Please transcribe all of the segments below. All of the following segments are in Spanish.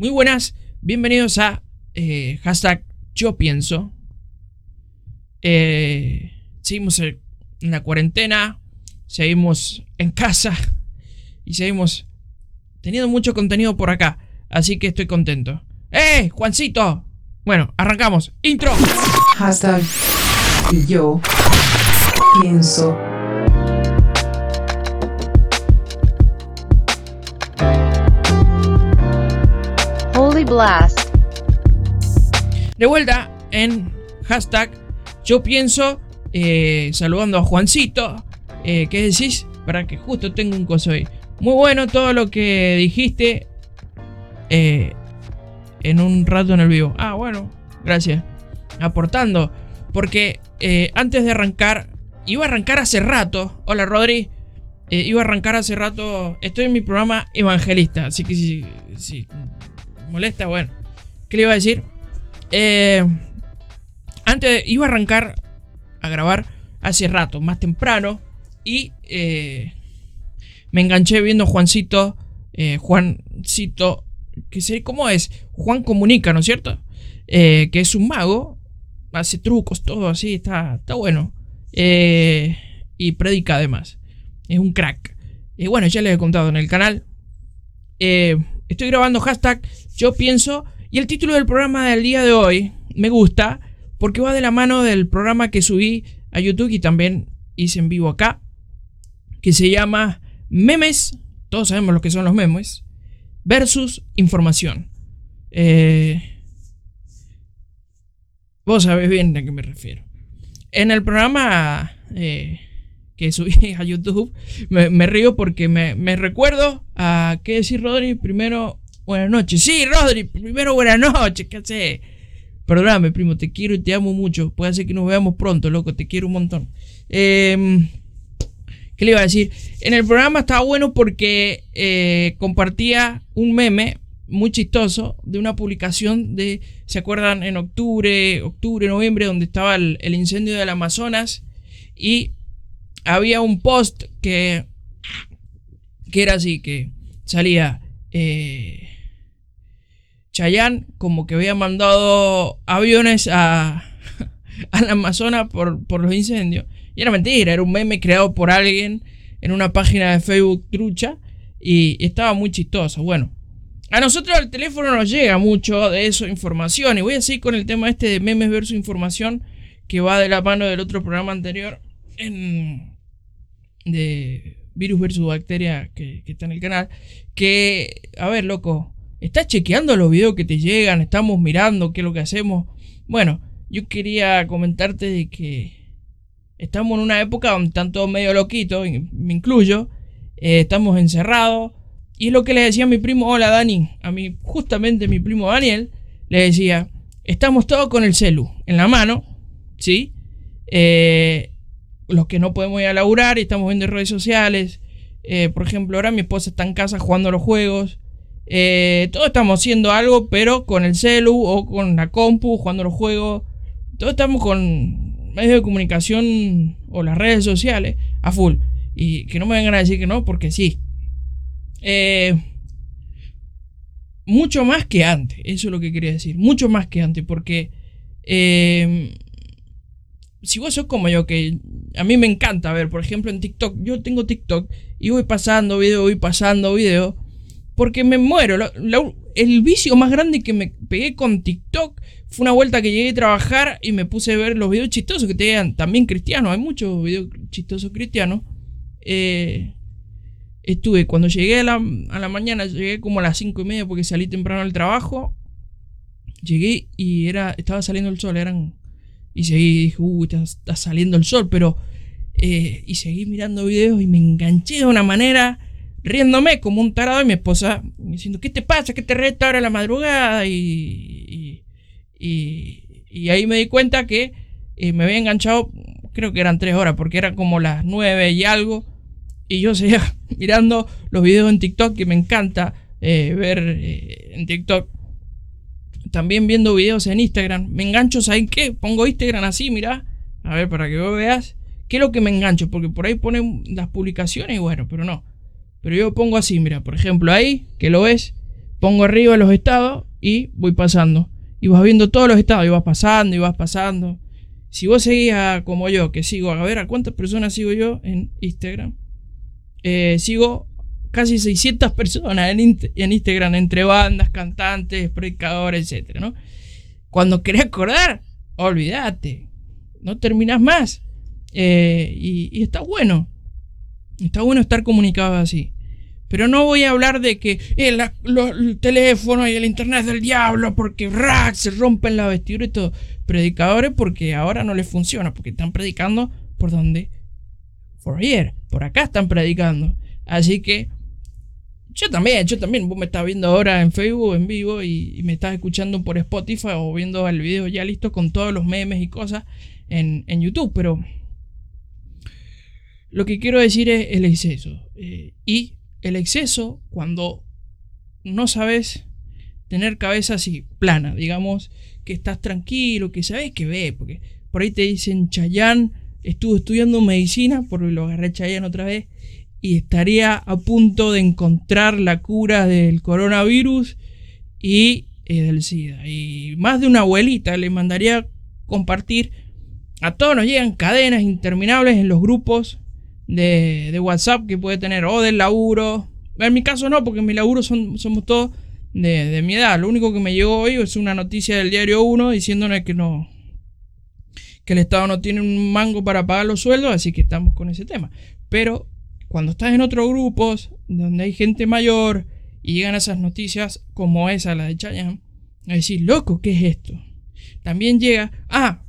Muy buenas, bienvenidos a eh, hashtag yo pienso. Eh, seguimos en la cuarentena, seguimos en casa y seguimos teniendo mucho contenido por acá. Así que estoy contento. ¡Eh, Juancito! Bueno, arrancamos. Intro. Hashtag yo pienso. Blast. De vuelta en hashtag yo pienso, eh, saludando a Juancito. Eh, ¿Qué decís? Para que justo tengo un coso ahí. Muy bueno todo lo que dijiste eh, en un rato en el vivo. Ah, bueno, gracias. Aportando. Porque eh, antes de arrancar, iba a arrancar hace rato. Hola Rodri. Iba a arrancar hace rato. Estoy en mi programa Evangelista. Así que si, si molesta, bueno. ¿Qué le iba a decir? Eh, antes iba a arrancar a grabar hace rato, más temprano. Y eh, me enganché viendo Juancito. eh, Juancito. Que sé cómo es. Juan Comunica, ¿no es cierto? Que es un mago. Hace trucos, todo así. Está, está bueno. Y predica además. Es un crack. Bueno, ya les he contado en el canal. Estoy grabando hashtag yo pienso. Y el título del programa del día de hoy me gusta. Porque va de la mano del programa que subí a YouTube y también hice en vivo acá. Que se llama Memes. Todos sabemos lo que son los memes. Versus información. Eh, vos sabés bien a qué me refiero. En el programa eh, que subí a YouTube, me, río porque me, recuerdo a qué decir Rodri. Primero, buenas noches. Sí, Rodri, primero buenas noches. ¿Qué haces? Perdóname, primo, te quiero y te amo mucho. Puede ser que nos veamos pronto, loco, te quiero un montón. Eh, ¿Qué le iba a decir? En el programa estaba bueno porque eh, compartía un meme muy chistoso de una publicación de, ¿se acuerdan? En octubre, octubre, noviembre, donde estaba el, el incendio del Amazonas y había un post que, que era así, que salía eh, Chayanne como que había mandado aviones a, al Amazonas por, por los incendios. Y era mentira, era un meme creado por alguien en una página de Facebook trucha y, y estaba muy chistoso. Bueno, a nosotros el teléfono nos llega mucho de eso, información. Y voy a seguir con el tema este de memes versus información que va de la mano del otro programa anterior en, de virus versus bacteria que, está en el canal. Que, a ver, loco, ¿estás chequeando los videos que te llegan? ¿Estamos mirando qué es lo que hacemos? Bueno, yo quería comentarte de que estamos en una época donde están todos medio loquitos, me incluyo. eh, estamos encerrados. Y es lo que le decía a mi primo, hola Dani, a mi, justamente mi primo Daniel, le decía, estamos todos con el celu en la mano, ¿sí? Eh, los que no podemos ir a laburar y estamos viendo redes sociales. eh, por ejemplo, ahora mi esposa está en casa jugando los juegos. Eh, todos estamos haciendo algo, pero con el celu o con la compu, jugando los juegos. Todos estamos con medios de comunicación o las redes sociales a full. Y que no me vengan a decir que no, porque sí. Eh, mucho más que antes, eso es lo que quería decir. Mucho más que antes, porque eh, si vos sos como yo, que a mí me encanta ver, por ejemplo, en TikTok, yo tengo TikTok y voy pasando video, voy pasando video, porque me muero. El vicio más grande que me pegué con TikTok fue una vuelta que llegué a trabajar y me puse a ver los videos chistosos que tenían también cristianos. Hay muchos videos chistosos cristianos. Eh, estuve, cuando llegué a la, a la mañana, llegué como a las 5 y media porque salí temprano al trabajo. Llegué y era, estaba saliendo el sol, eran y seguí, dije, uy, está, está saliendo el sol, pero. eh, y seguí mirando videos y me enganché de una manera, riéndome como un tarado, y mi esposa diciendo, ¿qué te pasa? ¿Qué te resta ahora la madrugada? Y. Y, y, y ahí me di cuenta que eh, me había enganchado, creo que eran tres horas, porque eran como las nueve y algo. Y yo seguía mirando los videos en TikTok, que me encanta eh, ver eh, en TikTok también viendo videos en Instagram. Me engancho, ¿saben qué? Pongo Instagram así, mira. A ver, para que vos veas. ¿Qué es lo que me engancho? Porque por ahí ponen las publicaciones y bueno, pero no. Pero yo pongo así, mira, por ejemplo, ahí, que lo ves. pongo arriba los estados y voy pasando. Y vas viendo todos los estados y vas pasando y vas pasando. Si vos seguís a, como yo, que sigo, a ver a cuántas personas sigo yo en Instagram. Eh, sigo casi 600 personas en, en Instagram, entre bandas, cantantes, predicadores, etc. ¿no? Cuando querés acordar, olvídate. No terminás más. Eh, y, está bueno. Está bueno estar comunicado así. Pero no voy a hablar de que eh, el teléfono y el internet es del diablo porque rack, se rompen la vestidura y todo. Predicadores porque ahora no les funciona, porque están predicando por donde. For here, por acá están predicando. Así que yo también, yo también. Vos me estás viendo ahora en Facebook en vivo y, me estás escuchando por Spotify o viendo el video ya listo con todos los memes y cosas en, en YouTube. Pero lo que quiero decir es el exceso. Eh, y el exceso cuando no sabes tener cabeza así plana, digamos que estás tranquilo, que sabes que ve, porque por ahí te dicen Chayán estuvo estudiando medicina, porque lo agarré Chayán otra vez, y estaría a punto de encontrar la cura del coronavirus y eh, del SIDA. Y más de una abuelita le mandaría compartir. A todos nos llegan cadenas interminables en los grupos de, de WhatsApp que puede tener o del laburo. En mi caso no, porque en mi laburo son, somos todos de, mi edad. Lo único que me llegó hoy es una noticia del diario 1 diciéndole que no que el Estado no tiene un mango para pagar los sueldos, así que estamos con ese tema. Pero cuando estás en otros grupos donde hay gente mayor y llegan esas noticias como esa, la de Chayanne, a decir, loco, ¿qué es esto? También llega, ah,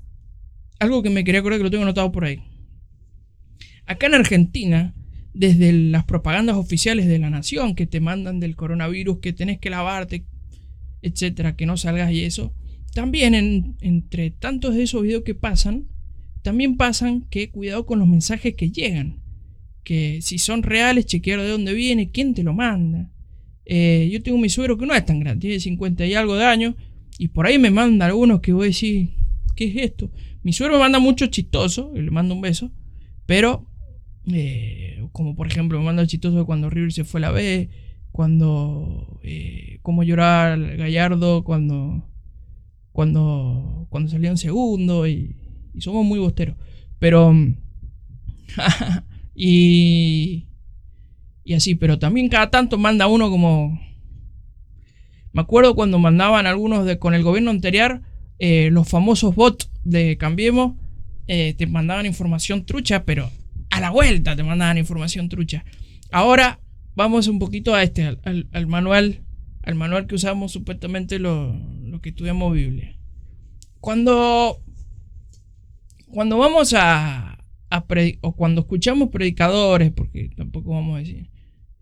algo que me quería acordar que lo tengo anotado por ahí. Acá en Argentina, desde las propagandas oficiales de la nación que te mandan del coronavirus, que tenés que lavarte, etcétera, que no salgas y eso, también en- entre tantos de esos videos que pasan, también pasan que cuidado con los mensajes que llegan. Que si son reales, chequear de dónde viene, quién te lo manda. Eh, yo tengo mi suegro que no es tan grande, tiene 50 y algo de años, y por ahí me manda algunos que voy a decir, ¿qué es esto? Mi suegro me manda mucho chistoso, y le mando un beso, pero eh, como por ejemplo me manda el chistoso cuando River se fue a la B, cuando eh, cómo llorar Gallardo cuando cuando cuando salió en segundo y, y somos muy bosteros, pero y y así, pero también cada tanto manda uno como me acuerdo cuando mandaban algunos de con el gobierno anterior eh, los famosos bots de Cambiemos eh, te mandaban información trucha, pero a la vuelta te mandaban información trucha. Ahora vamos un poquito a este, al, al- al manual, al manual que usamos supuestamente lo, lo que estudiamos Biblia. Cuando, cuando vamos a, o cuando escuchamos predicadores, porque tampoco vamos a decir,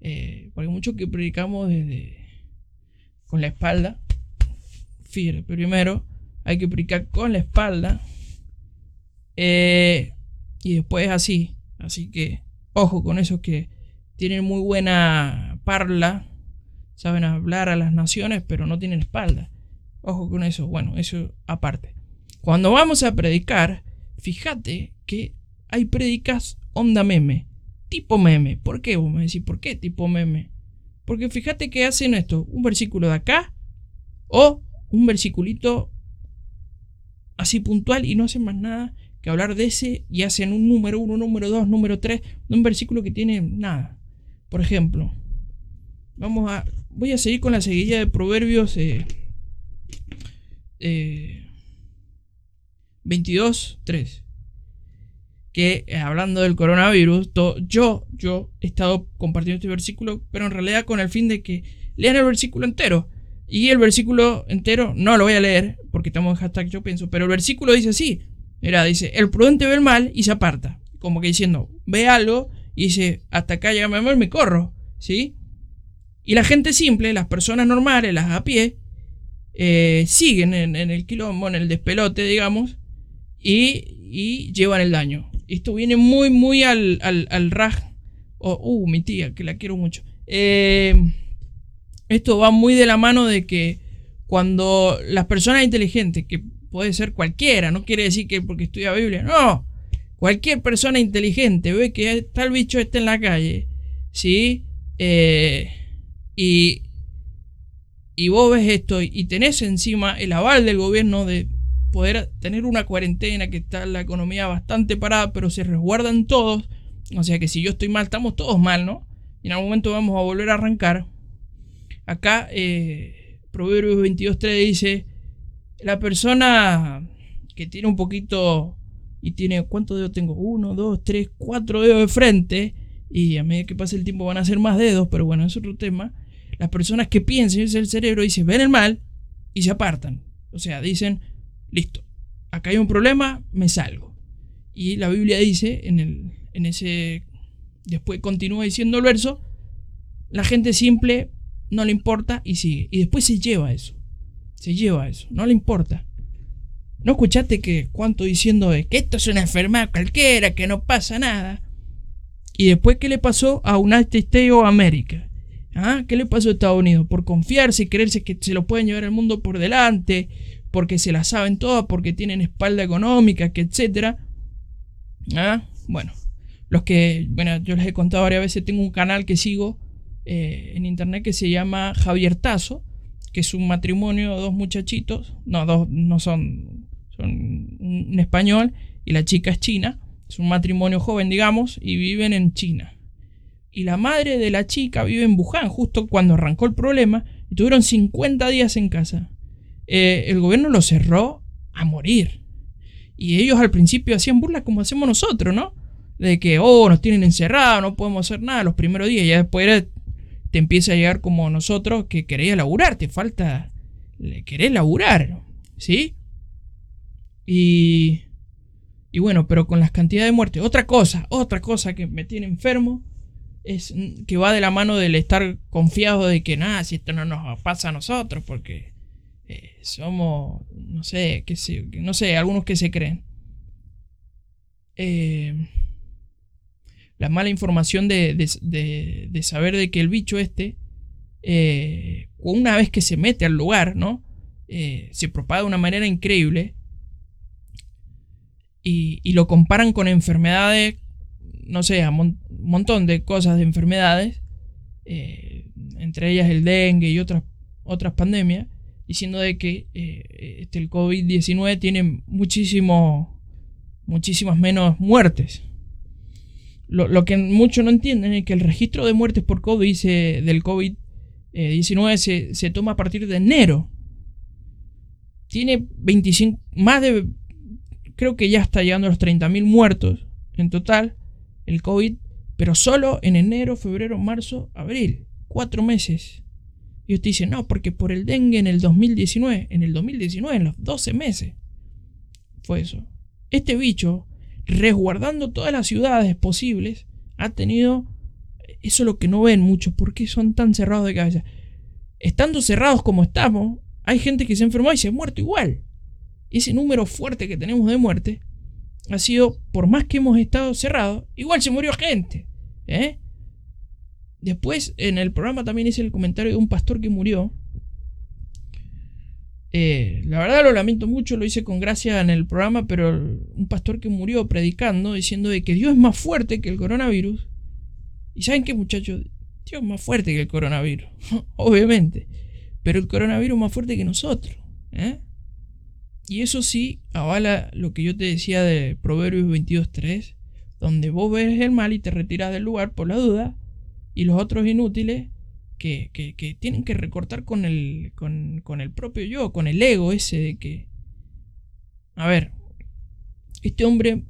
eh, porque muchos que predicamos desde con la espalda, fíjate, primero hay que predicar con la espalda eh, y después así. Así que ojo con esos que tienen muy buena parla, saben hablar a las naciones, pero no tienen espalda. Ojo con eso. Bueno, eso aparte. Cuando vamos a predicar, fíjate que hay predicas onda meme, tipo meme. ¿Por qué? Vos me decís, ¿por qué tipo meme? Porque fíjate que hacen esto, un versículo de acá o un versiculito así puntual y no hacen más nada que hablar de ese y hacen un número uno, número dos, número tres, de un versículo que tiene nada. Por ejemplo, vamos a. Voy a seguir con la seguidilla de proverbios eh, eh, 22, 3. Que eh, hablando del coronavirus, yo, yo he estado compartiendo este versículo, pero en realidad con el fin de que lean el versículo entero. Y el versículo entero no lo voy a leer porque estamos en hashtag yo pienso, pero el versículo dice así. Mira, dice, el prudente ve el mal y se aparta. Como que diciendo, ve algo y dice, hasta acá llega mi me corro. ¿Sí? Y la gente simple, las personas normales, las a pie, eh, siguen en, en el quilombo, en el despelote, digamos, y, y llevan el daño. Esto viene muy, muy al, al, al raj. Oh, uh, mi tía, que la quiero mucho. Eh, esto va muy de la mano de que cuando las personas inteligentes, que puede ser cualquiera, no quiere decir que porque estudia Biblia, no, cualquier persona inteligente ve que tal bicho está en la calle, ¿sí? Eh, y, y vos ves esto y tenés encima el aval del gobierno de poder tener una cuarentena que está la economía bastante parada, pero se resguardan todos. O sea que si yo estoy mal, estamos todos mal, ¿no? Y en algún momento vamos a volver a arrancar. Acá, eh, Proverbios 22.3 dice, la persona que tiene un poquito y tiene, ¿cuántos dedos tengo? Uno, dos, tres, cuatro dedos de frente. Y a medida que pase el tiempo van a ser más dedos, pero bueno, es otro tema las personas que piensan, es el cerebro, dicen, ven el mal y se apartan. O sea, dicen, listo, acá hay un problema, me salgo. Y la Biblia dice, en, el, en ese, después continúa diciendo el verso, la gente simple no le importa y sigue. Y después se lleva eso. Se lleva eso, no le importa. ¿No escuchaste que cuánto diciendo de que esto es una enfermedad cualquiera, que no pasa nada? Y después, ¿qué le pasó a United States of America? ¿Ah? ¿Qué le pasó a Estados Unidos? Por confiarse y creerse que se lo pueden llevar el mundo por delante, porque se la saben todas, porque tienen espalda económica, que etcétera. ¿Ah? Bueno, los que, bueno, yo les he contado varias veces, tengo un canal que sigo eh, en internet que se llama Javier Tazo, que es un matrimonio dos muchachitos, no, dos, no son, son un español y la chica es china, es un matrimonio joven, digamos, y viven en China y la madre de la chica vive en Wuhan, justo cuando arrancó el problema, y tuvieron 50 días en casa. Eh, el gobierno lo cerró a morir. Y ellos al principio hacían burla como hacemos nosotros, ¿no? De que, oh, nos tienen encerrados, no podemos hacer nada los primeros días. Ya después te empieza a llegar como nosotros que queréis laburar, te falta, querés laburar, ¿sí? Y, y bueno, pero con las cantidades de muertes. Otra cosa, otra cosa que me tiene enfermo es que va de la mano del estar confiado de que nada, si esto no nos pasa a nosotros, porque eh, somos, no sé, que no sé, algunos que se creen. Eh, la mala información de, de, saber de que el bicho este, eh, una vez que se mete al lugar, ¿no? se propaga de una manera increíble y, y lo comparan con enfermedades no sé, a un montón de cosas, de enfermedades, eh, entre ellas el dengue y otras, otras pandemias, diciendo de que eh, este, el COVID-19 tiene muchísimas menos muertes. Lo, que muchos no entienden es que el registro de muertes por COVID del COVID-19 se, se toma a partir de enero. Tiene 25, más de, creo que ya está llegando a los 30.000 muertos en total el COVID, pero solo en enero, febrero, marzo, abril. Cuatro meses. Y usted dice, no, porque por el dengue en el 2019, en el 2019, en los 12 meses. Fue eso. Este bicho, resguardando todas las ciudades posibles, ha tenido... Eso es lo que no ven mucho. ¿Por qué son tan cerrados de cabeza? Estando cerrados como estamos, hay gente que se enfermó y se ha muerto igual. Ese número fuerte que tenemos de muerte ha sido, por más que hemos estado cerrados, igual se murió gente. ¿eh? Después, en el programa también hice el comentario de un pastor que murió. Eh, la verdad lo lamento mucho, lo hice con gracia en el programa, pero un pastor que murió predicando, diciendo de que Dios es más fuerte que el coronavirus. ¿Y saben qué muchachos? Dios es más fuerte que el coronavirus, obviamente. Pero el coronavirus es más fuerte que nosotros. ¿eh? Y eso sí avala lo que yo te decía de Proverbios 22.3, donde vos ves el mal y te retiras del lugar por la duda, y los otros inútiles que, tienen que recortar con el, con, con el propio yo, con el ego ese de que... A ver, este hombre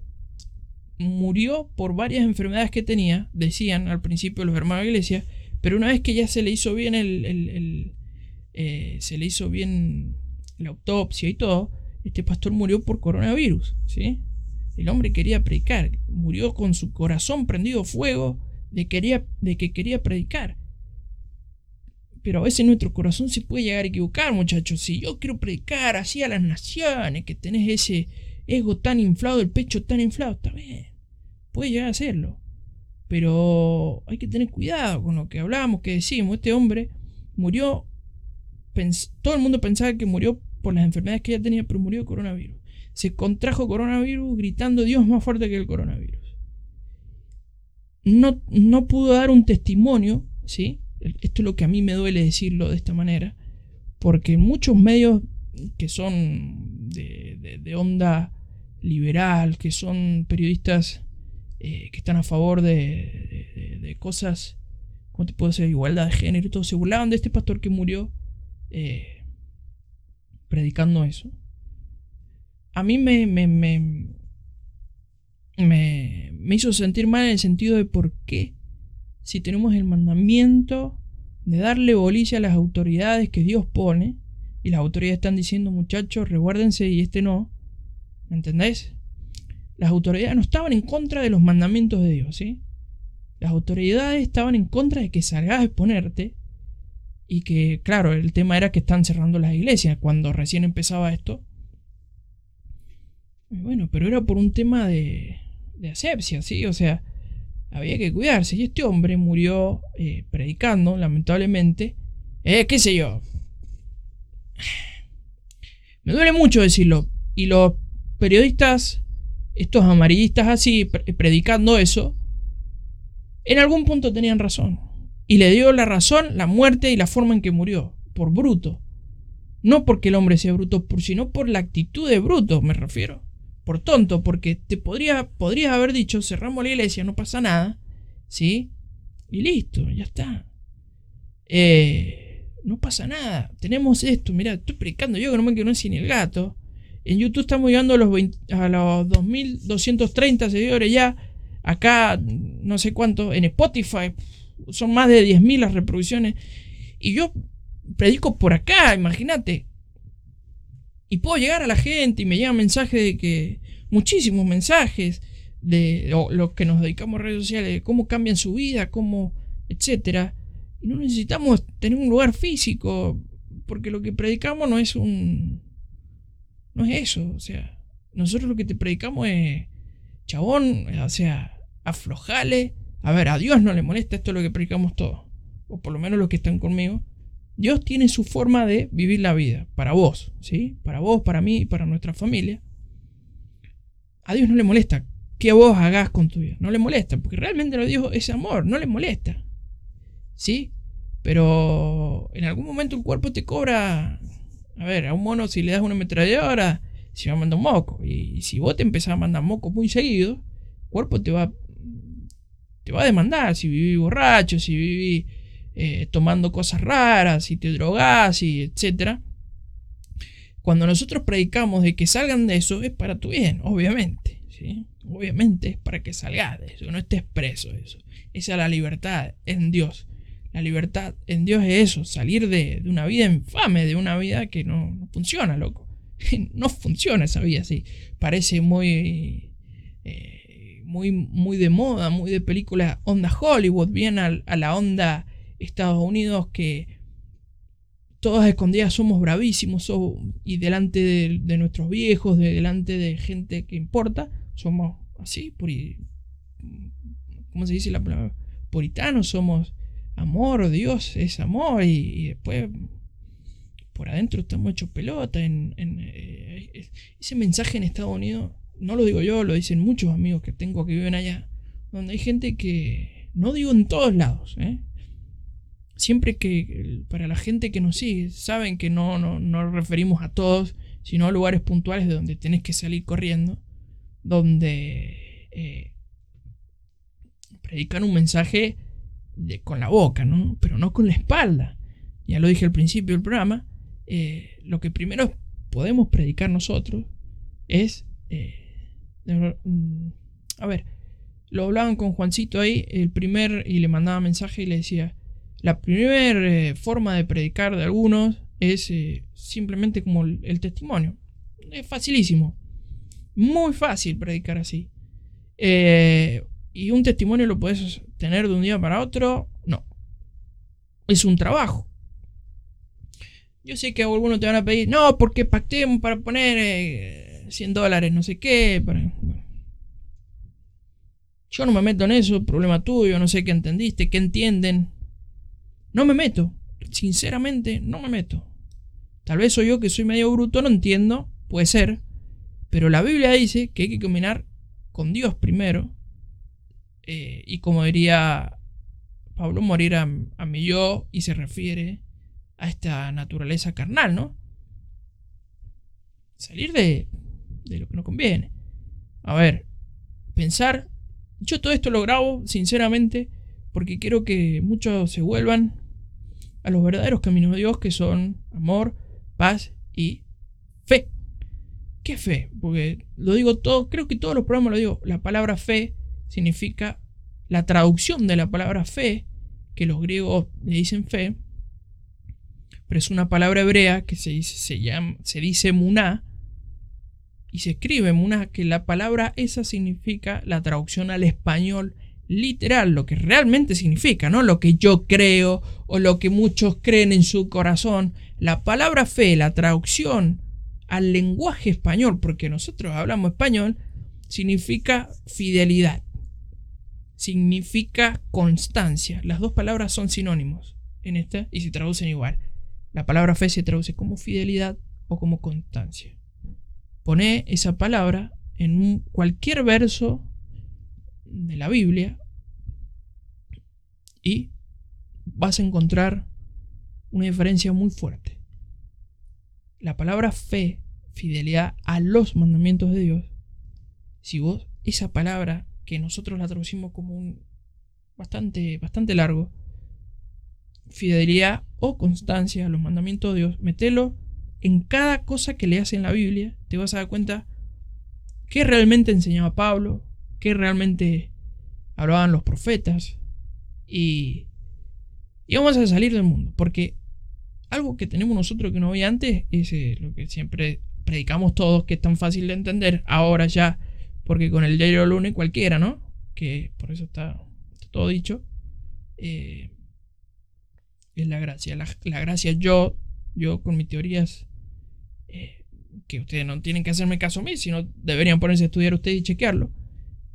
murió por varias enfermedades que tenía, decían al principio los hermanos de iglesia, pero una vez que ya se le hizo bien el, eh, se le hizo bien la autopsia y todo, este pastor murió por coronavirus, ¿sí? El hombre quería predicar, murió con su corazón prendido fuego de, que quería predicar. Pero a veces nuestro corazón se puede llegar a equivocar, muchachos. Si yo quiero predicar así a las naciones, que tenés ese ego tan inflado, el pecho tan inflado, está bien. Puede llegar a hacerlo. Pero hay que tener cuidado con lo que hablamos, que decimos. Este hombre murió. Todo el mundo pensaba que murió por las enfermedades que ella tenía, pero murió de coronavirus. Se contrajo coronavirus gritando Dios más fuerte que el coronavirus. No, no pudo dar un testimonio, ¿sí? Esto es lo que a mí me duele decirlo de esta manera, Porque muchos medios que son de, onda liberal, que son periodistas eh, que están a favor de, cosas, ¿cómo te puedo decir? Igualdad de género y todo, se burlaban de este pastor que murió eh, predicando eso. A mí me, me, me hizo sentir mal en el sentido de por qué, si tenemos el mandamiento de darle bolicia a las autoridades que Dios pone, y las autoridades están diciendo, muchachos, reguárdense y este no, ¿me entendés? Las autoridades no estaban en contra de los mandamientos de Dios, ¿sí? Las autoridades estaban en contra de que salgas a exponerte y que, claro, el tema era que están cerrando las iglesias cuando recién empezaba esto. Bueno, pero era por un tema de, de asepsia, ¿sí? O sea, había que cuidarse. Y este hombre murió eh, predicando, lamentablemente. Eh, qué sé yo. Me duele mucho decirlo. Y los periodistas, estos amarillistas así, pre- predicando eso, en algún punto tenían razón. Y le dio la razón la muerte y la forma en que murió. Por bruto. No porque el hombre sea bruto, sino por la actitud de bruto, me refiero. Por tonto, porque te podría, podrías haber dicho, cerramos la iglesia, no pasa nada. ¿Sí? Y listo, ya está. Eh, no pasa nada. Tenemos esto, mira, estoy predicando yo que no me quedo sin el gato. En YouTube estamos llegando a los, 20 a los 2230 seguidores ya. Acá, no sé cuánto. En Spotify son más de 10.000 las reproducciones. Y yo predico por acá, imagínate. Y puedo llegar a la gente y me llegan mensajes de que. Muchísimos mensajes de o los que nos dedicamos a redes sociales, de cómo cambian su vida, cómo. etcétera. Y no necesitamos tener un lugar físico. Porque lo que predicamos no es un. No es eso. O sea, nosotros lo que te predicamos es. Chabón, o sea, aflojale. A ver, a Dios no le molesta esto es lo que predicamos todos. O por lo menos los que están conmigo. Dios tiene su forma de vivir la vida. Para vos, ¿sí? Para vos, para mí para nuestra familia. A Dios no le molesta que vos hagas con tu vida. No le molesta, porque realmente lo Dios es amor, no le molesta. ¿Sí? Pero en algún momento el cuerpo te cobra. A ver, a un mono si le das una ametralladora, se va a mandar un moco. Y si vos te empezás a mandar moco muy seguido, el cuerpo te va, te va a demandar. Si vivís borracho, si vivís eh, tomando cosas raras, si te drogás, y etcétera. Cuando nosotros predicamos de que salgan de eso, es para tu bien, obviamente. ¿sí? Obviamente es para que salgas de eso, no estés preso eso. Esa es la libertad en Dios. La libertad en Dios es eso, salir de, una vida infame, de una vida que no, funciona, loco. No funciona esa vida así. Parece muy, eh, muy, muy de moda, muy de película onda Hollywood, bien al- a, la onda Estados Unidos que todas escondidas somos bravísimos y delante de, nuestros viejos, de, delante de gente que importa, somos así, puri, ¿cómo se dice la palabra? Puritanos, somos amor, Dios es amor y, después por adentro estamos hechos pelota. En, eh, es- ese mensaje en Estados Unidos, no lo digo yo, lo dicen muchos amigos que tengo que viven allá, donde hay gente que, no digo en todos lados, ¿eh? Siempre que para la gente que nos sigue, saben que no, no, no nos referimos a todos, sino a lugares puntuales de donde tenés que salir corriendo, donde eh, predican un mensaje de- con la boca, ¿no? Pero no con la espalda. Ya lo dije al principio del programa, eh, lo que primero podemos predicar nosotros es... eh, mm, a ver, lo hablaban con Juancito ahí, el primer, y le mandaba mensaje y le decía, la primera forma de predicar de algunos es eh, simplemente como el, testimonio. Es facilísimo. Muy fácil predicar así. Eh, y un testimonio lo puedes tener de un día para otro. No. Es un trabajo. Yo sé que algunos te van a pedir, no, porque pactemos para poner eh, 100 dólares, no sé qué. para-". Yo no me meto en eso, problema tuyo, no sé qué entendiste, qué entienden. No me meto. Sinceramente, no me meto. Tal vez soy yo que soy medio bruto, no entiendo, puede ser. Pero la Biblia dice que hay que caminar con Dios primero. eh, y como diría Pablo, morir a, a mi yo y se refiere a esta naturaleza carnal, ¿no? Salir de, de lo que nos conviene. A ver, pensar, yo todo esto lo grabo sinceramente porque quiero que muchos se vuelvan a los verdaderos caminos de Dios que son amor, paz y fe. ¿Qué fe? Porque lo digo todo, creo que todos los programas lo digo, la palabra fe significa la traducción de la palabra fe, que los griegos le dicen fe, pero es una palabra hebrea que se se llama, se dice muná, y se escribe muná, que la palabra esa significa la traducción al español literal, lo que realmente significa, no lo que yo creo o lo que muchos creen en su corazón. La palabra fe, la traducción al lenguaje español, porque nosotros hablamos español, significa fidelidad significa constancia. Las dos palabras son sinónimos en esta y se traducen igual. La palabra fe se traduce como fidelidad o como constancia. Pone esa palabra en cualquier verso de la Biblia y vas a encontrar una diferencia muy fuerte. La palabra fe, fidelidad a los mandamientos de Dios, si vos esa palabra que nosotros la traducimos como un bastante, bastante largo, fidelidad o constancia a los mandamientos de Dios, metelo en cada cosa que leas en la Biblia, te vas a dar cuenta qué realmente enseñaba Pablo, qué realmente hablaban los profetas y, vamos a salir del mundo, porque algo que tenemos nosotros que no había antes es eh, lo que siempre predicamos todos, que es tan fácil de entender, ahora ya porque con el diario lunes cualquiera, ¿no? Que por eso está, todo dicho. Eh, es la gracia. La, gracia, yo, yo con mis teorías, eh, que ustedes no tienen que hacerme caso a mí, sino deberían ponerse a estudiar ustedes y chequearlo.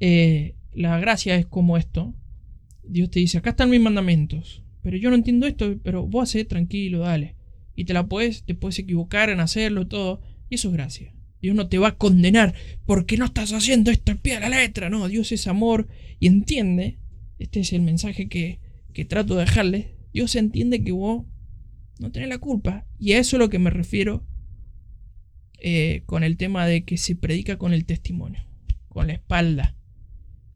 Eh, la gracia es como esto. Dios te dice, acá están mis mandamientos, pero yo no entiendo esto, pero vos haces tranquilo, dale. Y te la puedes, te puedes equivocar en hacerlo todo, y eso es gracia. Dios no te va a condenar porque no estás haciendo esto al pie de la letra. No, Dios es amor y entiende. Este es el mensaje que, trato de dejarle. Dios entiende que vos no tenés la culpa. Y a eso es lo que me refiero eh, con el tema de que se predica con el testimonio, con la espalda.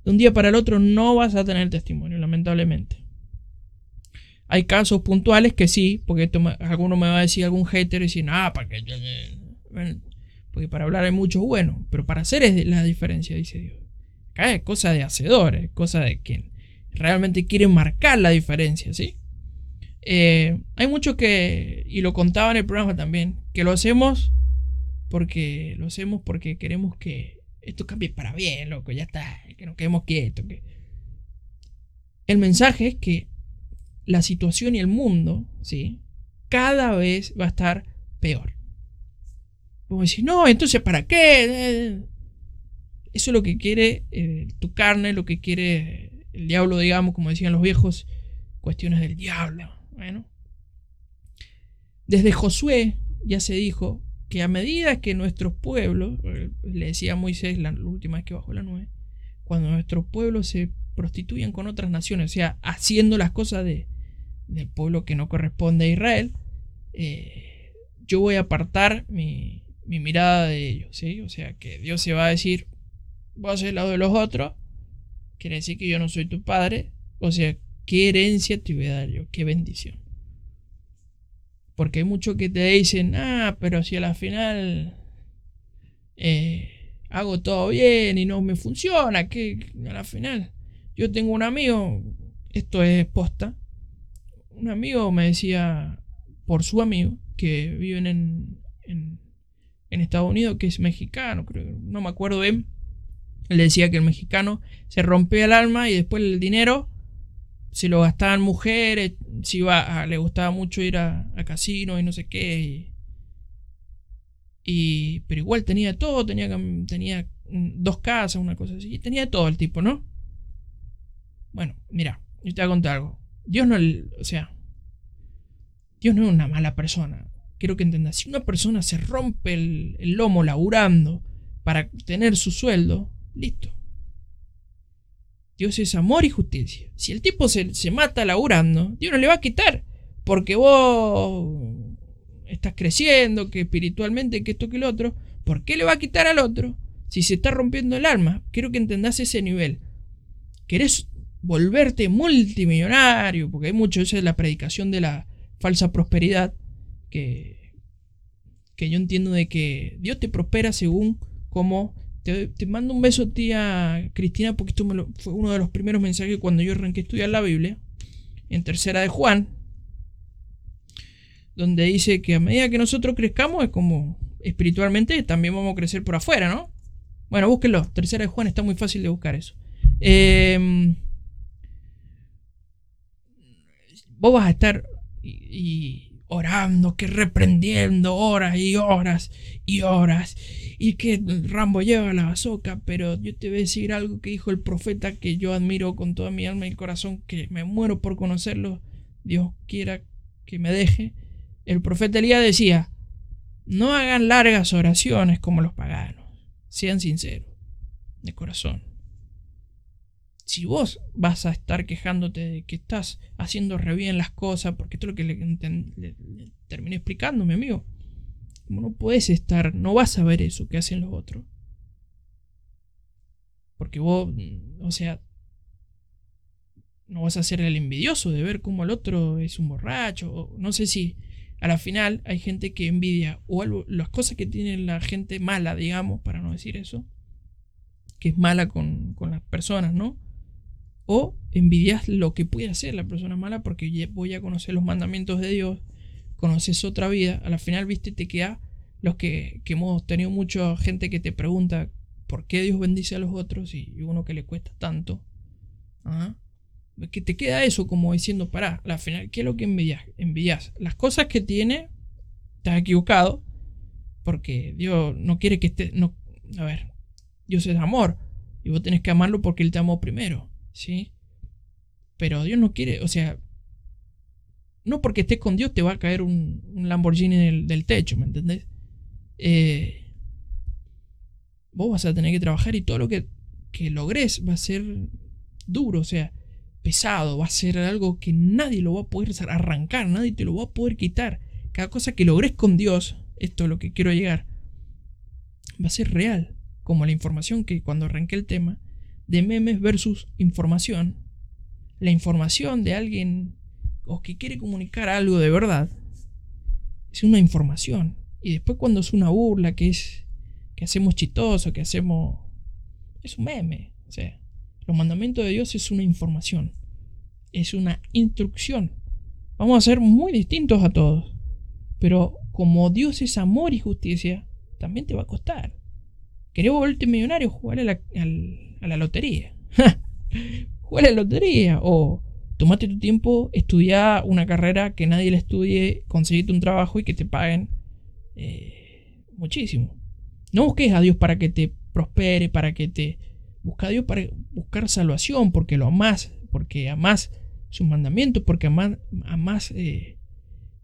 De un día para el otro no vas a tener testimonio, lamentablemente. Hay casos puntuales que sí, porque esto alguno me va a decir algún hater y decir, ah, para que porque para hablar hay muchos buenos, pero para hacer es la diferencia, dice Dios. Acá es cosa de hacedores, cosa de quien realmente quiere marcar la diferencia, ¿sí? Eh, hay muchos que, y lo contaba en el programa también, que lo hacemos porque lo hacemos porque queremos que esto cambie para bien, loco, ya está, que nos quedemos quietos. Que... El mensaje es que la situación y el mundo, ¿sí? Cada vez va a estar peor. Vos decís, no, entonces ¿para qué? Eso es lo que quiere eh, tu carne, lo que quiere el diablo, digamos, como decían los viejos, cuestiones del diablo. Bueno. Desde Josué ya se dijo que a medida que nuestros pueblos, eh, le decía Moisés la, última vez que bajó la nube, cuando nuestros pueblos se prostituyen con otras naciones, o sea, haciendo las cosas de, del pueblo que no corresponde a Israel, eh, yo voy a apartar mi, mi mirada de ellos, ¿sí? O sea, que Dios se va a decir, vos el lado de los otros, quiere decir que yo no soy tu padre, o sea, qué herencia te voy a dar yo, qué bendición. Porque hay muchos que te dicen, ah, pero si a la final eh, hago todo bien y no me funciona, que a la final yo tengo un amigo, esto es posta, un amigo me decía, por su amigo, que viven en en Estados Unidos que es mexicano, creo, no me acuerdo bien. Él decía que el mexicano se rompía el alma y después el dinero se lo gastaban mujeres, si iba le gustaba mucho ir a, a casinos y no sé qué. Y, pero igual tenía todo, tenía, tenía dos casas, una cosa así, tenía todo el tipo, ¿no? Bueno, mira, yo te voy a contar algo. Dios no, o sea, Dios no es una mala persona quiero que entendas, si una persona se rompe el, lomo laburando para tener su sueldo, listo. Dios es amor y justicia. Si el tipo se, se, mata laburando, Dios no le va a quitar. porque vos estás creciendo, que espiritualmente, que esto, que lo otro, ¿por qué le va a quitar al otro si se está rompiendo el alma? Quiero que entendás ese nivel. ¿Querés volverte multimillonario? Porque hay mucho, esa es la predicación de la falsa prosperidad, que, que yo entiendo de que Dios te prospera según cómo te, mando un beso, tía Cristina, porque esto me fue uno de los primeros mensajes cuando yo arranqué a estudiar la Biblia, en tercera de Juan, donde dice que a medida que nosotros crezcamos es como espiritualmente también vamos a crecer por afuera, ¿no? Bueno, búsquenlo. Tercera de Juan está muy fácil de buscar eso. Eh, vos vas a estar y orando, que reprendiendo horas y horas y horas. Y que Rambo lleva la bazooka, pero yo te voy a decir algo que dijo el profeta que yo admiro con toda mi alma y corazón, que me muero por conocerlo. Dios quiera que me deje. El profeta Elías decía, no hagan largas oraciones como los paganos, sean sinceros, de corazón. Si vos vas a estar quejándote de que estás haciendo re bien las cosas, porque esto es lo que le, le, terminé explicando, mi amigo, como no puedes estar, no vas a ver eso que hacen los otros. Porque vos, o sea, no vas a ser el envidioso de ver cómo el otro es un borracho, o no sé si a la final hay gente que envidia o algo, las cosas que tiene la gente mala, digamos, para no decir eso, que es mala con, con las personas, ¿no? O envidias lo que puede hacer la persona mala porque voy a conocer los mandamientos de Dios, conoces otra vida, a la final, viste, te queda los que, que hemos tenido mucha gente que te pregunta por qué Dios bendice a los otros y, uno que le cuesta tanto. ¿Ah? que te queda eso como diciendo, pará, la final, ¿qué es lo que envidias? Envidias las cosas que tiene, estás equivocado, porque Dios no quiere que esté, no, a ver, Dios es amor, y vos tenés que amarlo porque Él te amó primero, ¿sí? Pero Dios no quiere, o sea, no porque estés con Dios te va a caer un, Lamborghini del, del, techo, ¿me entendés? Eh, vos vas a tener que trabajar y todo lo que, que logres va a ser duro, o sea, pesado, va a ser algo que nadie lo va a poder arrancar, nadie te lo va a poder quitar. Cada cosa que logres con Dios, esto es lo que quiero llegar, va a ser real. Como la información que cuando arranqué el tema de memes versus información. La información de alguien o que quiere comunicar algo de verdad es una información. Y después cuando es una burla, que es que hacemos chistoso, que hacemos... Es un meme. O sea, los mandamientos de Dios es una información es una instrucción. Vamos a ser muy distintos a todos. Pero como Dios es amor y justicia, también te va a costar. ¿Querés volverte millonario? Jugar a la, a la lotería. Jugar a la lotería. O tomate tu tiempo, estudia una carrera que nadie la estudie, conseguirte un trabajo y que te paguen eh, muchísimo. No busques a Dios para que te prospere, para que te... Busca a Dios para buscar salvación, porque lo amás, porque amás sus mandamientos, porque amás, eh,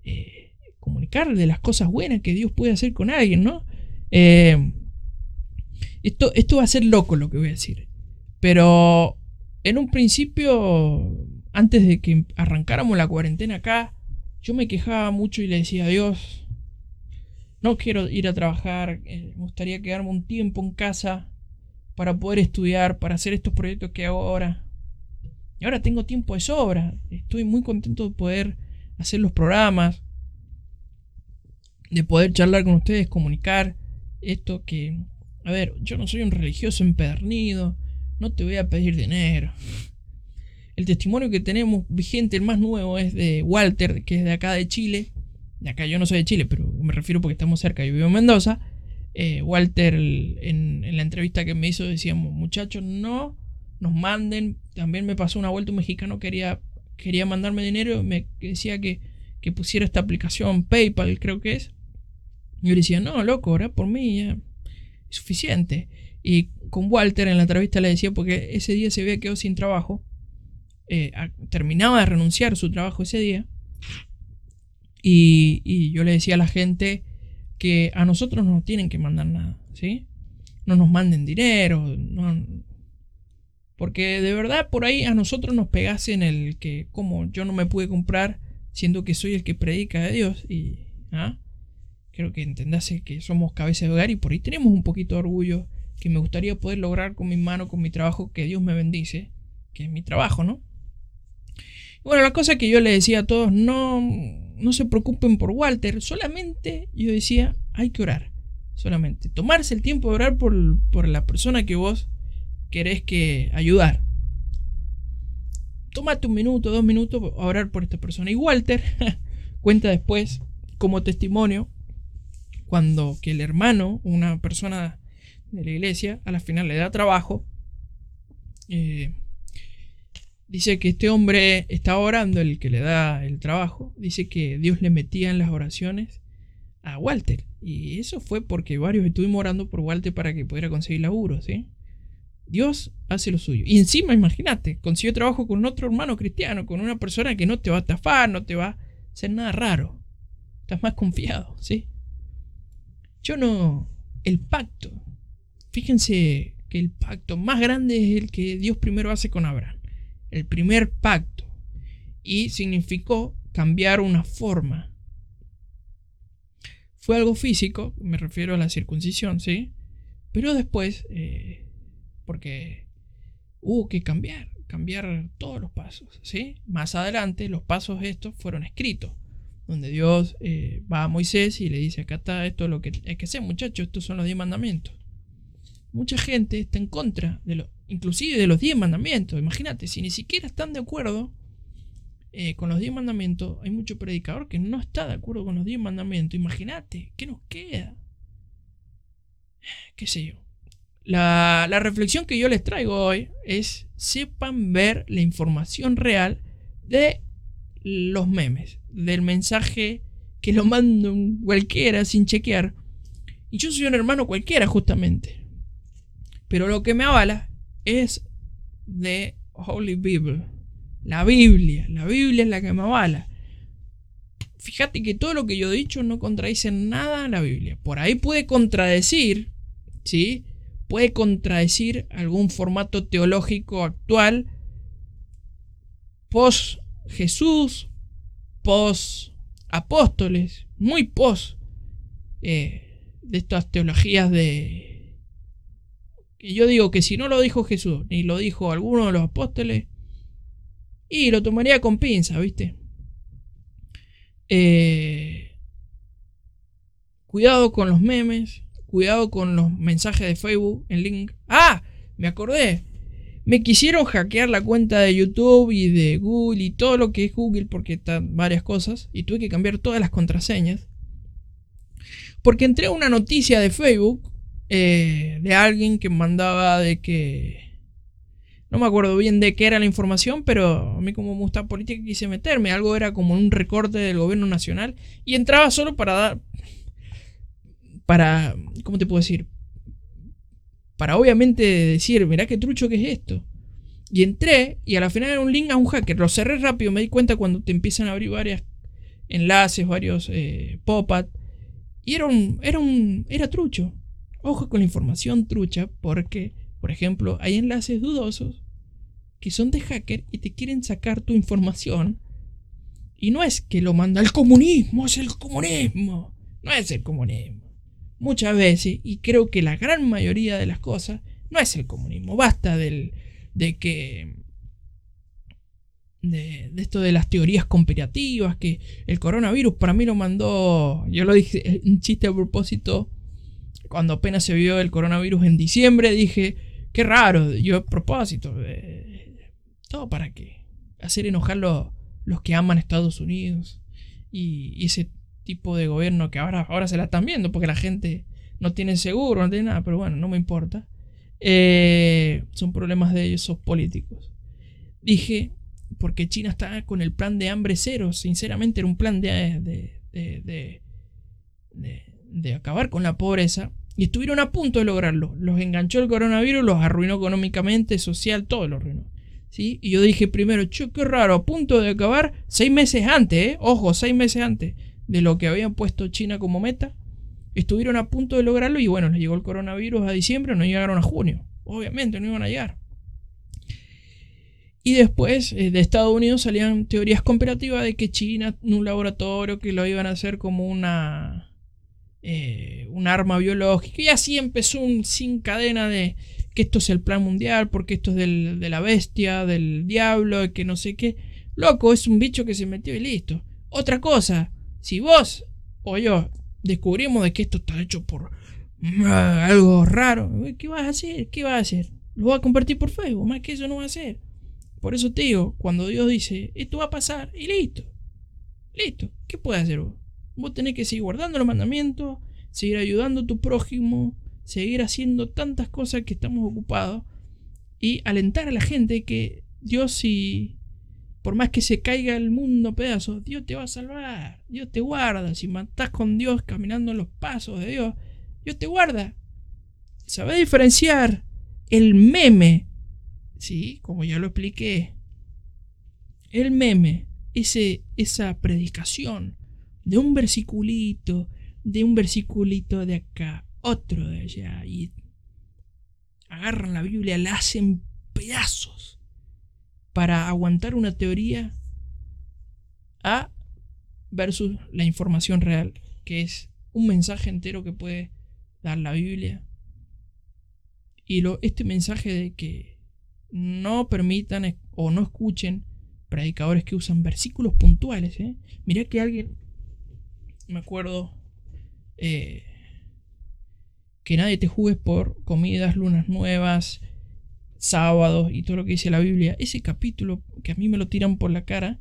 eh, comunicar de las cosas buenas que Dios puede hacer con alguien, ¿no? Eh, esto, esto va a ser loco lo que voy a decir. Pero en un principio, antes de que arrancáramos la cuarentena acá, yo me quejaba mucho y le decía a Dios, no quiero ir a trabajar, me gustaría quedarme un tiempo en casa para poder estudiar, para hacer estos proyectos que hago ahora. Y ahora tengo tiempo de sobra. Estoy muy contento de poder hacer los programas, de poder charlar con ustedes, comunicar esto que, a ver, yo no soy un religioso empedernido, no te voy a pedir dinero. El testimonio que tenemos vigente, el más nuevo, es de Walter, que es de acá de Chile. De acá yo no soy de Chile, pero me refiero porque estamos cerca, yo vivo en Mendoza. Eh, Walter, en, la entrevista que me hizo, decíamos, muchachos, no nos manden. También me pasó una vuelta un mexicano quería, quería mandarme dinero, me decía que, que pusiera esta aplicación PayPal, creo que es. Y yo le decía, no, loco, ahora por mí ya suficiente. Y con Walter en la entrevista le decía, porque ese día se había quedado sin trabajo, eh, terminaba de renunciar su trabajo ese día. Y, yo le decía a la gente que a nosotros no nos tienen que mandar nada, ¿sí? No nos manden dinero, porque de verdad por ahí a nosotros nos pegase en el que como yo no me pude comprar siendo que soy el que predica de Dios y ¿ah? Creo que entendase que somos cabeza de hogar y por ahí tenemos un poquito de orgullo que me gustaría poder lograr con mi mano, con mi trabajo, que Dios me bendice, que es mi trabajo, ¿no? Bueno, la cosa que yo le decía a todos, no, no se preocupen por Walter, solamente yo decía, hay que orar, solamente. Tomarse el tiempo de orar por, por la persona que vos querés que ayudar. Tómate un minuto, dos minutos a orar por esta persona. Y Walter cuenta después, como testimonio, cuando que el hermano, una persona de la iglesia, a la final le da trabajo, eh, dice que este hombre estaba orando, el que le da el trabajo, dice que Dios le metía en las oraciones a Walter. Y eso fue porque varios estuvimos orando por Walter para que pudiera conseguir laburo, ¿sí? Dios hace lo suyo. Y encima, imagínate, consiguió trabajo con otro hermano cristiano, con una persona que no te va a estafar, no te va a hacer nada raro. Estás más confiado, ¿sí? Yo no... El pacto. Fíjense que el pacto más grande es el que Dios primero hace con Abraham el primer pacto, y significó cambiar una forma. Fue algo físico, me refiero a la circuncisión, ¿sí? Pero después, eh, porque hubo que cambiar, cambiar todos los pasos, ¿sí? Más adelante los pasos estos fueron escritos, donde Dios eh, va a Moisés y le dice, acá está esto lo que hay que hacer, muchachos, estos son los diez mandamientos. Mucha gente está en contra de, lo, inclusive de los diez mandamientos. Imagínate, si ni siquiera están de acuerdo eh, con los diez mandamientos, hay mucho predicador que no está de acuerdo con los diez mandamientos. Imagínate, ¿qué nos queda? ¿Qué sé yo? La, la reflexión que yo les traigo hoy es, sepan ver la información real de los memes, del mensaje que lo mando cualquiera sin chequear. Y yo soy un hermano cualquiera, justamente. Pero lo que me avala es de Holy Bible. La Biblia. La Biblia es la que me avala. Fíjate que todo lo que yo he dicho no contradice nada a la Biblia. Por ahí puede contradecir, ¿sí? Puede contradecir algún formato teológico actual post Jesús, post apóstoles, muy post eh, de estas teologías de y yo digo que si no lo dijo Jesús, ni lo dijo alguno de los apóstoles, y lo tomaría con pinza, ¿viste? Eh, cuidado con los memes, cuidado con los mensajes de Facebook en link. ¡Ah! Me acordé. Me quisieron hackear la cuenta de YouTube y de Google y todo lo que es Google porque están varias cosas y tuve que cambiar todas las contraseñas. Porque entré a una noticia de Facebook eh, de alguien que mandaba de que... No me acuerdo bien de qué era la información, pero a mí como me gusta política quise meterme. Algo era como un recorte del gobierno nacional y entraba solo para dar... Para... ¿Cómo te puedo decir? Para obviamente decir, mirá qué trucho que es esto. Y entré y a la final era un link a un hacker. Lo cerré rápido, me di cuenta cuando te empiezan a abrir varios enlaces, varios eh, pop-up. Y era un, era un, era trucho. Ojo con la información trucha porque, por ejemplo, hay enlaces dudosos que son de hacker y te quieren sacar tu información. Y no es que lo manda el comunismo, es el comunismo. No es el comunismo. Muchas veces, y creo que la gran mayoría de las cosas, no es el comunismo. Basta del, de que... De, esto de las teorías conspirativas, que el coronavirus para mí lo mandó, yo lo dije, un chiste a propósito, cuando apenas se vio el coronavirus en diciembre, dije, qué raro, yo a propósito, eh, todo para qué, hacer enojar los, los que aman Estados Unidos y, ese tipo de gobierno que ahora, ahora se la están viendo porque la gente no tiene seguro, no tiene nada, pero bueno, no me importa. Eh, son problemas de ellos, son políticos. Dije, porque China está con el plan de hambre cero, sinceramente era un plan de, de, de, de acabar con la pobreza y estuvieron a punto de lograrlo. Los enganchó el coronavirus, los arruinó económicamente, social, todo lo arruinó. ¿Sí? Y yo dije primero, che, qué raro, a punto de acabar seis meses antes, ¿eh? ojo, seis meses antes de lo que habían puesto China como meta. Estuvieron a punto de lograrlo y bueno, les llegó el coronavirus a diciembre, no llegaron a junio. Obviamente, no iban a llegar. Y después eh, de Estados Unidos salían teorías comparativas de que China, en un laboratorio, que lo iban a hacer como una, eh, un arma biológica. Y así empezó un sin cadena de que esto es el plan mundial, porque esto es del- de la bestia, del diablo, que no sé qué. Loco, es un bicho que se metió y listo. Otra cosa, si vos o yo descubrimos de que esto está hecho por ah, algo raro, ¿qué vas a hacer? ¿Qué vas a hacer? Lo vas a compartir por Facebook, más que eso no va a hacer. Por eso te digo, cuando Dios dice, esto va a pasar, y listo. Listo. ¿Qué puedes hacer vos? Vos tenés que seguir guardando los mandamientos, seguir ayudando a tu prójimo, seguir haciendo tantas cosas que estamos ocupados y alentar a la gente que Dios si por más que se caiga el mundo pedazos, Dios te va a salvar, Dios te guarda, si matás con Dios caminando en los pasos de Dios, Dios te guarda. ¿Sabés diferenciar el meme? Sí, como ya lo expliqué. El meme, ese, esa predicación de un versiculito, de un versiculito de acá, otro de allá, y agarran la Biblia, la hacen pedazos para aguantar una teoría A versus la información real, que es un mensaje entero que puede dar la Biblia. Y lo, este mensaje de que no permitan o no escuchen predicadores que usan versículos puntuales. ¿eh? Mirá que alguien, me acuerdo, eh, que nadie te juzgue por comidas, lunas nuevas, sábados y todo lo que dice la Biblia. Ese capítulo que a mí me lo tiran por la cara,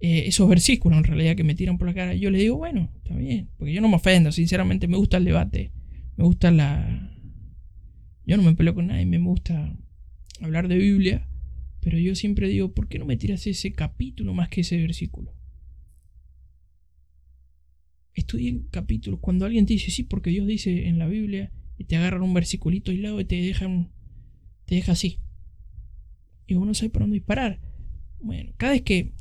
eh, esos versículos en realidad que me tiran por la cara, yo le digo, bueno, está bien, porque yo no me ofendo, sinceramente me gusta el debate, me gusta la... Yo no me peleo con nadie, me gusta hablar de Biblia, pero yo siempre digo, ¿por qué no me tiras ese capítulo más que ese versículo? Estudien capítulos. Cuando alguien te dice, sí, porque Dios dice en la Biblia, y te agarran un versiculito aislado y te dejan, te deja así. Y vos no sabes por dónde disparar. Bueno, cada vez que,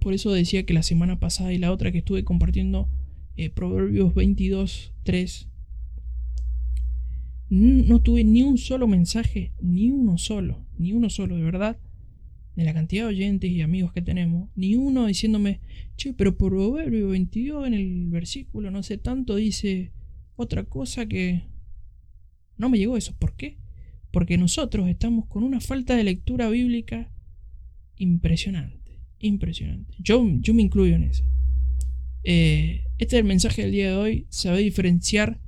por eso decía que la semana pasada y la otra que estuve compartiendo eh, Proverbios 22, 3, n- no tuve ni un solo mensaje, ni uno solo, ni uno solo, de verdad, de la cantidad de oyentes y amigos que tenemos, ni uno diciéndome, che, pero por Proverbio 22 en el versículo no sé tanto dice otra cosa que no me llegó eso. ¿Por qué? Porque nosotros estamos con una falta de lectura bíblica impresionante, impresionante. Yo, yo me incluyo en eso. Eh, este es el mensaje del día de hoy. Sabe diferenciar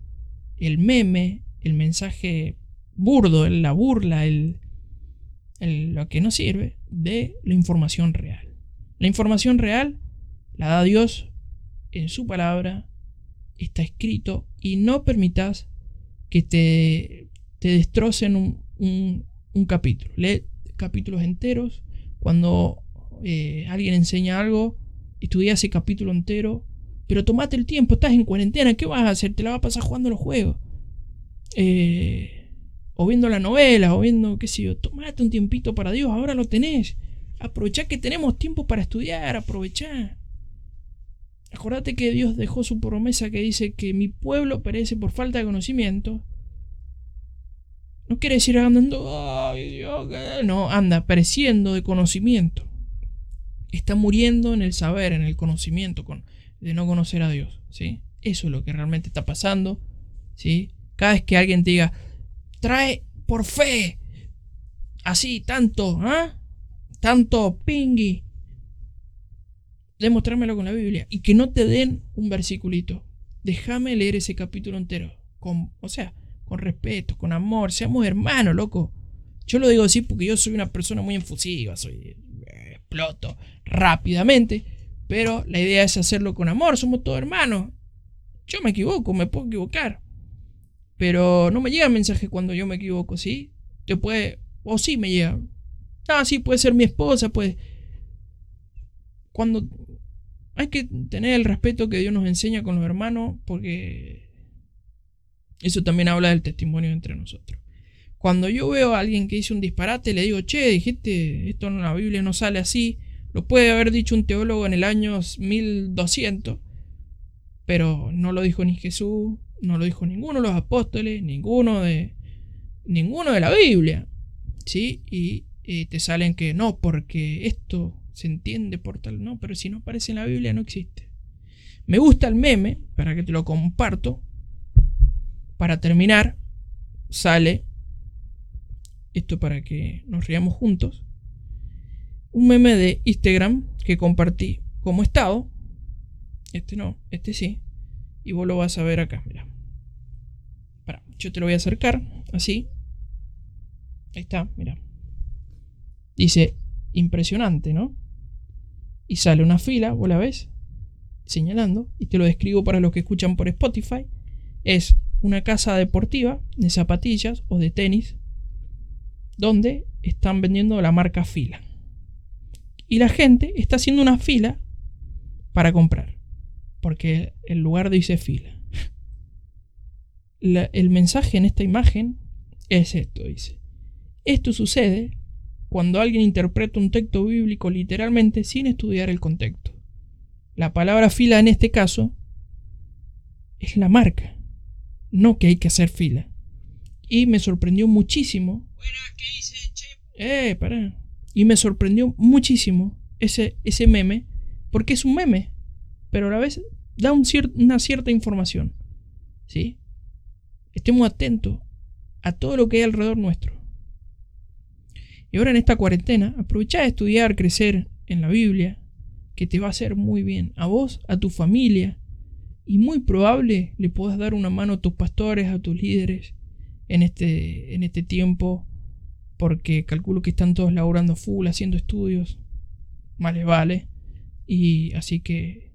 el meme, el mensaje burdo, la burla, el- lo que no sirve, de la información real. La información real la da Dios en su palabra, está escrito, y no permitas que te, te destrocen un, un- capítulo. Lee capítulos enteros. Cuando eh, alguien enseña algo, estudia ese capítulo entero. Pero tomate el tiempo, estás en cuarentena, ¿qué vas a hacer? Te la vas a pasar jugando los juegos. Eh, o viendo la novela, o viendo, qué sé yo. Tomate un tiempito para Dios, ahora lo tenés. Aprovechá que tenemos tiempo para estudiar, aprovechá. Acordate que Dios dejó su promesa que dice que mi pueblo perece por falta de conocimiento. No quiere decir andando, ay Dios, que-". no, anda pereciendo de conocimiento. Está muriendo en el saber, en el conocimiento con, de no conocer a Dios, ¿sí? Eso es lo que realmente está pasando, ¿sí? Cada vez que alguien te diga, trae por fe, así, tanto, ¿ah? Tanto pingui, demostrármelo con la Biblia y que no te den un versiculito. Déjame leer ese capítulo entero. Con, o sea, con respeto, con amor. Seamos hermanos, loco. Yo lo digo así porque yo soy una persona muy infusiva. Soy. eh, exploto rápidamente. Pero la idea es hacerlo con amor. Somos todos hermanos. Yo me equivoco, me puedo equivocar. Pero no me llega mensaje cuando yo me equivoco, ¿sí? Te puede. O sí me llega. Ah, sí, puede ser mi esposa, puede cuando hay que tener el respeto que Dios nos enseña con los hermanos, porque eso también habla del testimonio entre nosotros. Cuando yo veo a alguien que dice un disparate, le digo, che, dijiste, esto en la Biblia no sale así, lo puede haber dicho un teólogo en el año 1200, pero no lo dijo ni Jesús, no lo dijo ninguno de los apóstoles, ninguno de, ninguno de la Biblia, ¿sí? Y eh, te salen que no, porque esto se entiende por tal. No, pero si no aparece en la Biblia no existe. Me gusta el meme, para que te lo comparto. Para terminar, sale esto para que nos riamos juntos. Un meme de Instagram que compartí como estado. Este no, este sí. Y vos lo vas a ver acá, mira. Para, yo te lo voy a acercar, así. Ahí está, mira. Dice, impresionante, ¿no? Y sale una fila, vos la ves, señalando, y te lo describo para los que escuchan por Spotify. Es una casa deportiva de zapatillas o de tenis donde están vendiendo la marca fila. Y la gente está haciendo una fila para comprar, porque el lugar dice fila. el mensaje en esta imagen es esto, dice. Esto sucede cuando alguien interpreta un texto bíblico literalmente sin estudiar el contexto. La palabra fila en este caso es la marca, no que hay que hacer fila. Y me sorprendió muchísimo. ¿qué Eh, pará. Y me sorprendió muchísimo ese, ese meme, porque es un meme, pero a la vez da una cierta información. ¿Sí? Estemos atentos a todo lo que hay alrededor nuestro. Y ahora en esta cuarentena, aprovecha de estudiar, crecer en la Biblia, que te va a hacer muy bien a vos, a tu familia, y muy probable le puedas dar una mano a tus pastores, a tus líderes en este, en este tiempo, porque calculo que están todos laborando full, haciendo estudios, más les vale, y así que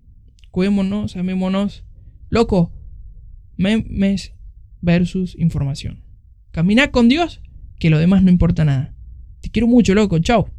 cuémonos, amémonos, loco, memes versus información. Camina con Dios, que lo demás no importa nada. Te quiero mucho, loco. Chao.